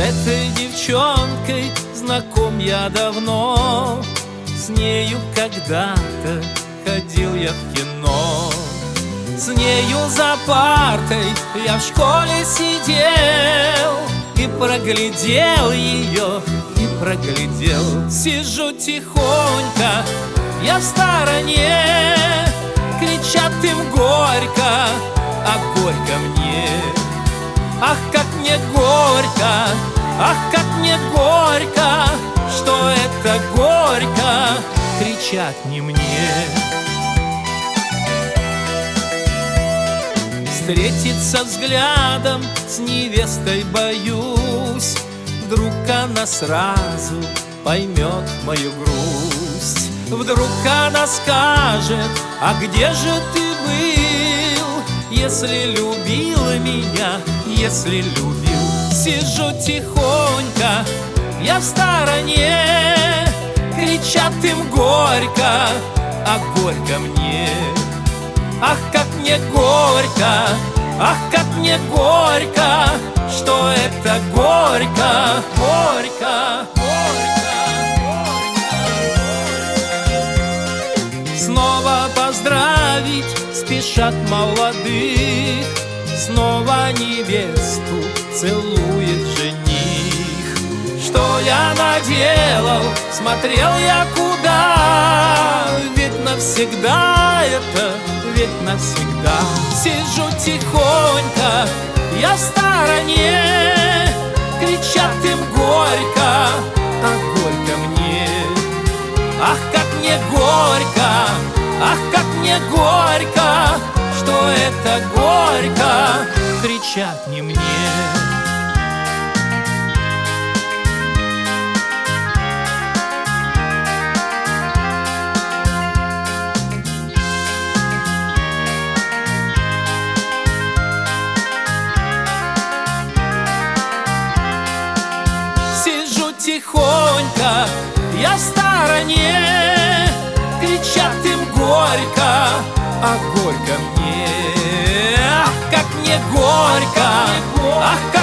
этой девчонкой знаком я давно. С нею когда-то ходил я в кино. С нею за партой я в школе сидел И проглядел ее, и проглядел. Сижу тихонько, я в стороне Кричат им горько, а горько мне Ах, как мне горько, ах, как мне горько Что это горько, кричат не мне. Встретиться взглядом с невестой боюсь Вдруг она сразу поймет мою грусть. Вдруг она скажет, а где же ты был Если любила меня, если любил. Сижу тихонько, я в стороне Кричат им горько, а горько мне. Ах, как мне горько, ах, как мне горько Что это горько, Снова поздравить спешат молодых. Снова невесту целует жених. Что я наделал, смотрел я куда? Ведь навсегда это, ведь навсегда. Сижу тихонько, я в стороне. Кричат им горько, а горько Что это горько, кричат не мне. Сижу тихонько, я в стороне Кричат им горько, а горько мне. Ах, как мне горько, ах, как